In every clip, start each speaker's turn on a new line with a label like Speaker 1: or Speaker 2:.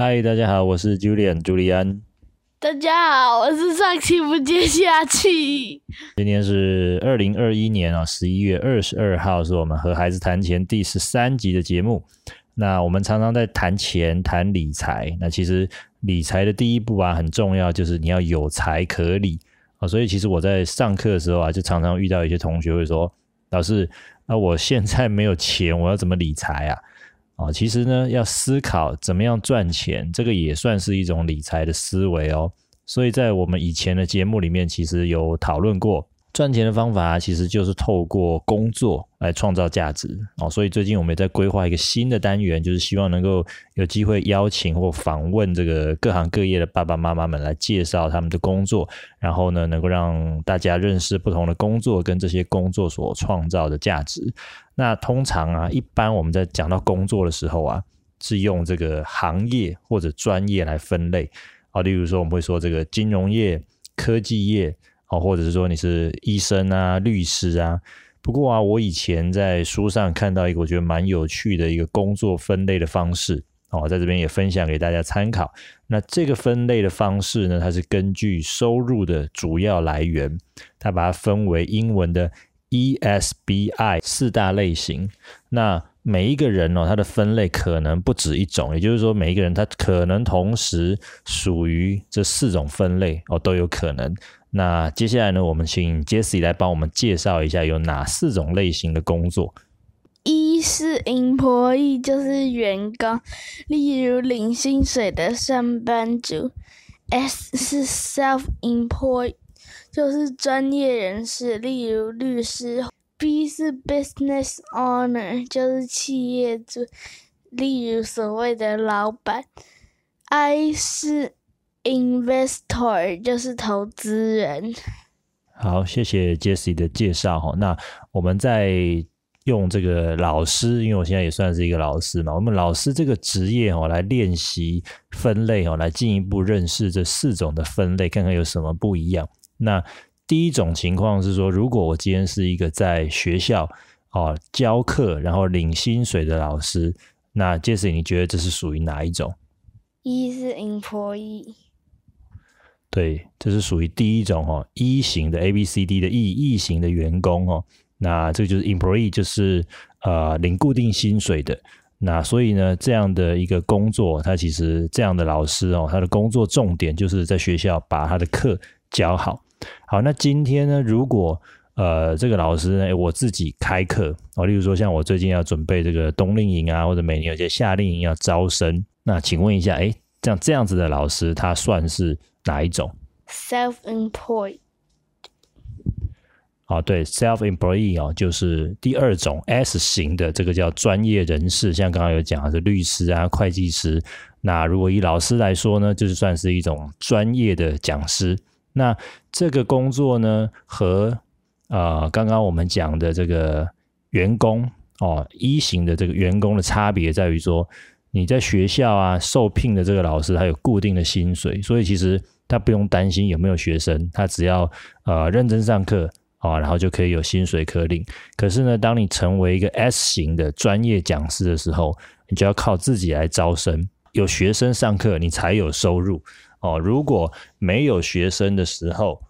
Speaker 1: 嗨，大家好，我是 Julian 朱利安。
Speaker 2: 大家好，我是上气不接下气。
Speaker 1: 今天是二零二一年啊，十一月二十二号，是我们和孩子谈钱第十三集的节目。那我们常常在谈钱、谈理财。那其实理财的第一步啊，很重要，就是你要有财可理啊。所以其实我在上课的时候啊，就常常遇到一些同学会说：“老师，那我现在没有钱，我要怎么理财啊？”啊，其实呢，要思考怎么样赚钱，这个也算是一种理财的思维哦。所以在我们以前的节目里面，其实有讨论过。赚钱的方法其实就是透过工作来创造价值哦，所以最近我们也在规划一个新的单元，就是希望能够有机会邀请或访问这个各行各业的爸爸妈妈们来介绍他们的工作，然后呢，能够让大家认识不同的工作跟这些工作所创造的价值。那通常啊，一般我们在讲到工作的时候啊，是用这个行业或者专业来分类啊，例如说我们会说这个金融业、科技业。哦，或者是说你是医生啊、律师啊。不过啊，我以前在书上看到一个我觉得蛮有趣的一个工作分类的方式，哦，在这边也分享给大家参考。那这个分类的方式呢，它是根据收入的主要来源，它把它分为英文的 ESBI 四大类型。那每一个人哦，他的分类可能不止一种，也就是说，每一个人他可能同时属于这四种分类哦，都有可能。那接下来呢，我们请 Jessie 来帮我们介绍一下有哪四种类型的工作。
Speaker 2: 一是 employee，就是员工，例如领薪水的上班族。S 是 self-employed，就是专业人士，例如律师。B 是 business owner，就是企业主，例如所谓的老板。I 是 Investor 就是投资人。
Speaker 1: 好，谢谢 Jesse 的介绍哈。那我们在用这个老师，因为我现在也算是一个老师嘛，我们老师这个职业哦，来练习分类哦，来进一步认识这四种的分类，看看有什么不一样。那第一种情况是说，如果我今天是一个在学校哦教课，然后领薪水的老师，那 Jessie，你觉得这是属于哪一种？
Speaker 2: 一是 employee。
Speaker 1: 对，这是属于第一种哦，一型的 A B C D 的 E 一型的员工哦，那这个就是 employee，就是呃领固定薪水的。那所以呢，这样的一个工作，他其实这样的老师哦，他的工作重点就是在学校把他的课教好。好，那今天呢，如果呃这个老师呢，我自己开课哦，例如说像我最近要准备这个冬令营啊，或者每年有些夏令营要招生，那请问一下，哎，这样这样子的老师，他算是？哪一种
Speaker 2: ？Self-employed。
Speaker 1: 哦，对，self-employed 哦，就是第二种 S 型的，这个叫专业人士。像刚刚有讲的是律师啊、会计师。那如果以老师来说呢，就是算是一种专业的讲师。那这个工作呢，和呃刚刚我们讲的这个员工哦，一型的这个员工的差别在于说，你在学校啊受聘的这个老师，他有固定的薪水，所以其实。他不用担心有没有学生，他只要呃认真上课啊，然后就可以有薪水可领。可是呢，当你成为一个 S 型的专业讲师的时候，你就要靠自己来招生，有学生上课，你才有收入哦。如果没有学生的时候，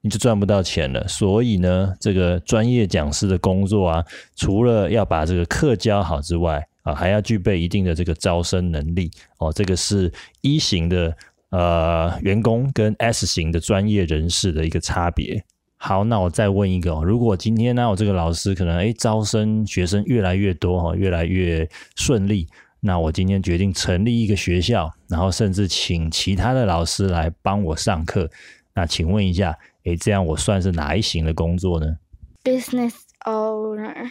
Speaker 1: 你就赚不到钱了。所以呢，这个专业讲师的工作啊，除了要把这个课教好之外啊，还要具备一定的这个招生能力哦。这个是一型的。呃，员工跟 S 型的专业人士的一个差别。好，那我再问一个哦，如果今天呢，我这个老师可能哎招生学生越来越多哈，越来越顺利，那我今天决定成立一个学校，然后甚至请其他的老师来帮我上课。那请问一下，诶，这样我算是哪一型的工作呢
Speaker 2: ？Business owner。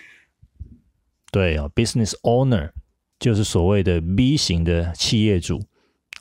Speaker 1: 对哦，Business owner 就是所谓的 B 型的企业主。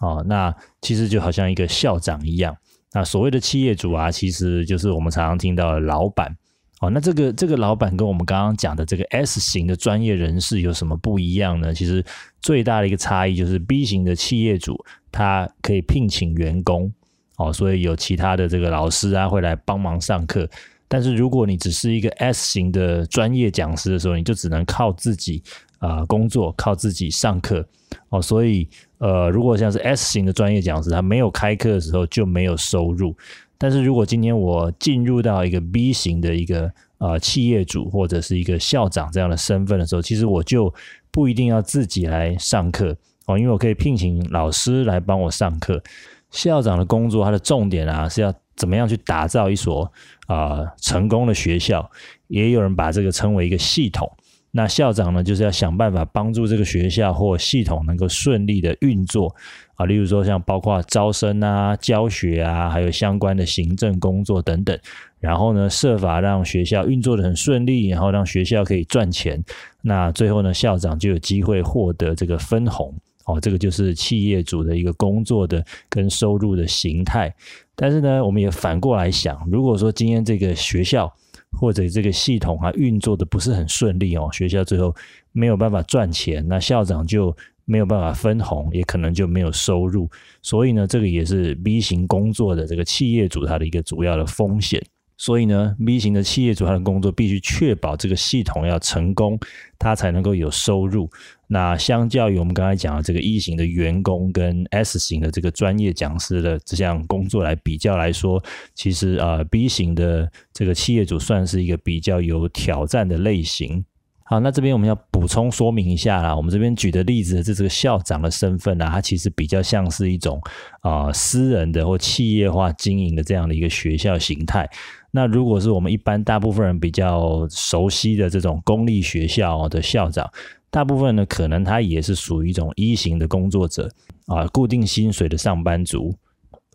Speaker 1: 哦，那其实就好像一个校长一样。那所谓的企业主啊，其实就是我们常常听到的老板。哦，那这个这个老板跟我们刚刚讲的这个 S 型的专业人士有什么不一样呢？其实最大的一个差异就是 B 型的企业主，他可以聘请员工，哦，所以有其他的这个老师啊会来帮忙上课。但是如果你只是一个 S 型的专业讲师的时候，你就只能靠自己啊工作，靠自己上课哦。所以呃，如果像是 S 型的专业讲师，他没有开课的时候就没有收入。但是如果今天我进入到一个 B 型的一个呃企业主或者是一个校长这样的身份的时候，其实我就不一定要自己来上课哦，因为我可以聘请老师来帮我上课。校长的工作，他的重点啊是要怎么样去打造一所啊成功的学校，也有人把这个称为一个系统。那校长呢，就是要想办法帮助这个学校或系统能够顺利的运作啊，例如说像包括招生啊、教学啊，还有相关的行政工作等等。然后呢，设法让学校运作的很顺利，然后让学校可以赚钱。那最后呢，校长就有机会获得这个分红。哦，这个就是企业主的一个工作的跟收入的形态。但是呢，我们也反过来想，如果说今天这个学校或者这个系统啊运作的不是很顺利哦，学校最后没有办法赚钱，那校长就没有办法分红，也可能就没有收入。所以呢，这个也是 B 型工作的这个企业主他的一个主要的风险。所以呢，B 型的企业主他的工作必须确保这个系统要成功，他才能够有收入。那相较于我们刚才讲的这个 E 型的员工跟 S 型的这个专业讲师的这项工作来比较来说，其实啊，B 型的这个企业主算是一个比较有挑战的类型。好，那这边我们要补充说明一下啦。我们这边举的例子，这这个校长的身份呢，它其实比较像是一种啊私人的或企业化经营的这样的一个学校形态。那如果是我们一般大部分人比较熟悉的这种公立学校的校长，大部分呢可能他也是属于一种一型的工作者啊，固定薪水的上班族。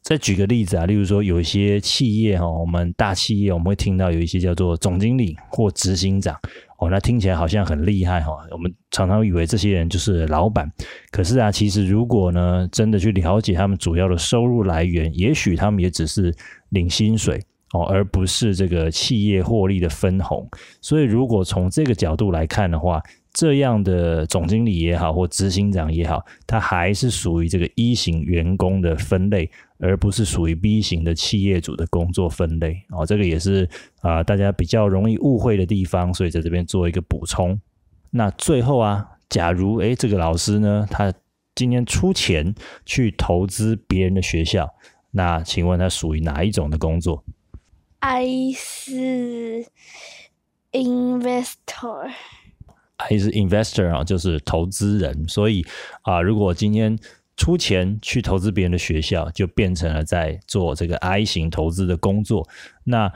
Speaker 1: 再举个例子啊，例如说有一些企业哈，我们大企业我们会听到有一些叫做总经理或执行长。哦，那听起来好像很厉害哈。我们常常以为这些人就是老板，可是啊，其实如果呢，真的去了解他们主要的收入来源，也许他们也只是领薪水哦，而不是这个企业获利的分红。所以，如果从这个角度来看的话，这样的总经理也好，或执行长也好，他还是属于这个一型员工的分类，而不是属于 B 型的企业主的工作分类。哦，这个也是啊，大家比较容易误会的地方，所以在这边做一个补充。那最后啊，假如诶这个老师呢，他今天出钱去投资别人的学校，那请问他属于哪一种的工作
Speaker 2: ？I 是
Speaker 1: investor，I 是 investor 啊，就是投资人。所以啊，如果今天出钱去投资别人的学校，就变成了在做这个 I 型投资的工作。那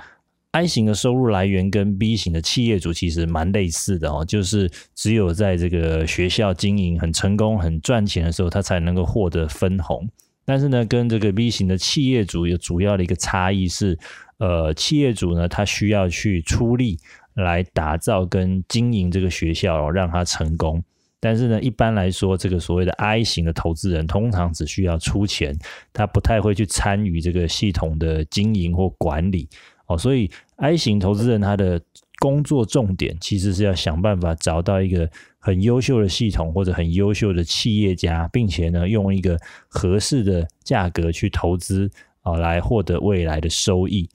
Speaker 1: I 型的收入来源跟 B 型的企业主其实蛮类似的哦，就是只有在这个学校经营很成功、很赚钱的时候，他才能够获得分红。但是呢，跟这个 B 型的企业主有主要的一个差异是，呃，企业主呢，他需要去出力。来打造跟经营这个学校，让它成功。但是呢，一般来说，这个所谓的 I 型的投资人，通常只需要出钱，他不太会去参与这个系统的经营或管理。哦，所以 I 型投资人他的工作重点，其实是要想办法找到一个很优秀的系统或者很优秀的企业家，并且呢，用一个合适的价格去投资啊，来获得未来的收益。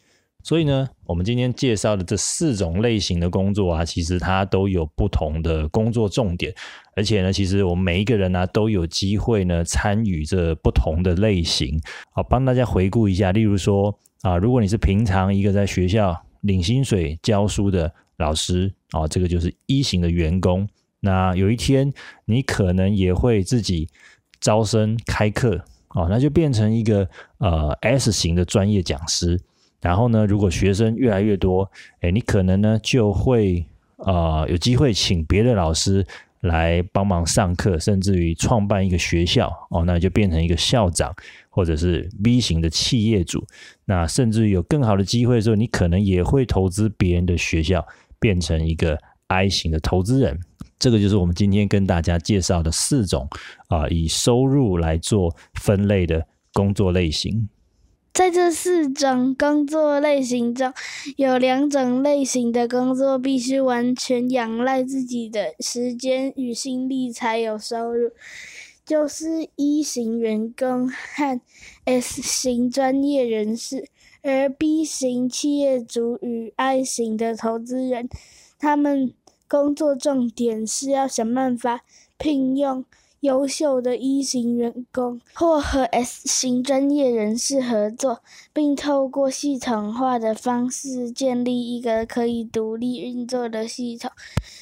Speaker 1: 所以呢，我们今天介绍的这四种类型的工作啊，其实它都有不同的工作重点，而且呢，其实我们每一个人呢都有机会呢参与这不同的类型。好，帮大家回顾一下，例如说啊，如果你是平常一个在学校领薪水教书的老师啊，这个就是一型的员工。那有一天你可能也会自己招生开课啊，那就变成一个呃 S 型的专业讲师。然后呢，如果学生越来越多，哎，你可能呢就会啊有机会请别的老师来帮忙上课，甚至于创办一个学校哦，那就变成一个校长，或者是 B 型的企业主。那甚至于有更好的机会的时候，你可能也会投资别人的学校，变成一个 I 型的投资人。这个就是我们今天跟大家介绍的四种啊以收入来做分类的工作类型。
Speaker 2: 在这四种工作类型中，有两种类型的工作必须完全仰赖自己的时间与心力才有收入，就是一型员工和 S 型专业人士。而 B 型企业主与 I 型的投资人，他们工作重点是要想办法聘用优秀的一型员工，或和 S 型专业人士合作，并透过系统化的方式建立一个可以独立运作的系统。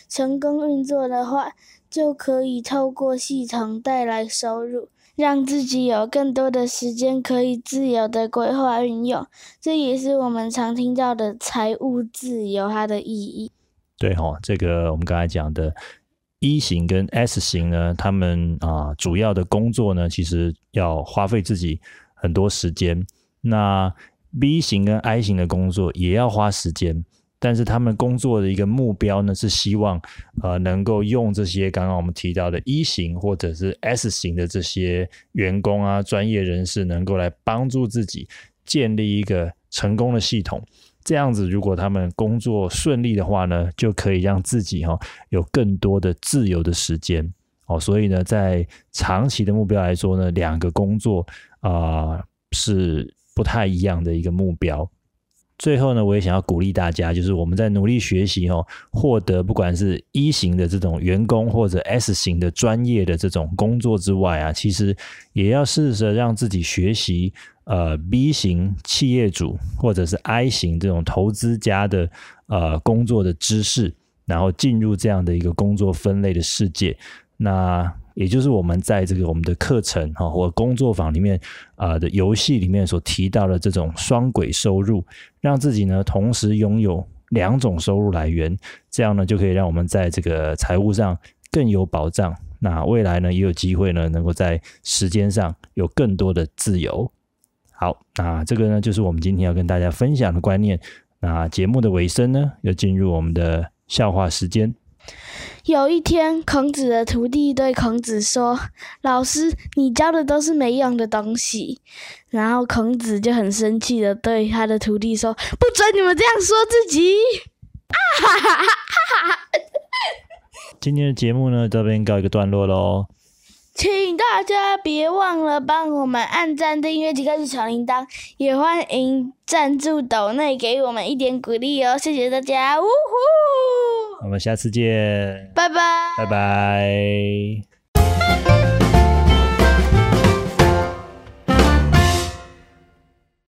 Speaker 2: 成功运作的话，就可以透过系统带来收入。让自己有更多的时间可以自由的规划运用，这也是我们常听到的财务自由它的意义。
Speaker 1: 对哈，这个我们刚才讲的 E 型跟 S 型呢，他们啊主要的工作呢，其实要花费自己很多时间。那 B 型跟 I 型的工作也要花时间。但是他们工作的一个目标呢，是希望呃能够用这些刚刚我们提到的一型或者是 S 型的这些员工啊、专业人士，能够来帮助自己建立一个成功的系统。这样子，如果他们工作顺利的话呢，就可以让自己哈有更多的自由的时间哦。所以呢，在长期的目标来说呢，两个工作啊是不太一样的一个目标。最后呢，我也想要鼓励大家，就是我们在努力学习哦，获得不管是一型的这种员工或者 S 型的专业的这种工作之外啊，其实也要试着让自己学习呃 B 型企业主或者是 I 型这种投资家的呃工作的知识，然后进入这样的一个工作分类的世界。那也就是我们在这个我们的课程哈或工作坊里面啊的游戏里面所提到的这种双轨收入，让自己呢同时拥有两种收入来源，这样呢就可以让我们在这个财务上更有保障。那未来呢也有机会呢能够在时间上有更多的自由。好，那这个呢就是我们今天要跟大家分享的观念。那节目的尾声呢，要进入我们的笑话时间。
Speaker 2: 有一天，孔子的徒弟对孔子说：“老师，你教的都是没用的东西。”然后孔子就很生气的对他的徒弟说：“不准你们这样说自己！”啊哈哈哈哈哈！
Speaker 1: 今天的节目呢，这边告一个段落喽。
Speaker 2: 请大家别忘了帮我们按赞、订阅及开启小铃铛，也欢迎赞助斗内给我们一点鼓励哦，谢谢大家！呜呼，
Speaker 1: 我们下次见，
Speaker 2: 拜拜，
Speaker 1: 拜拜。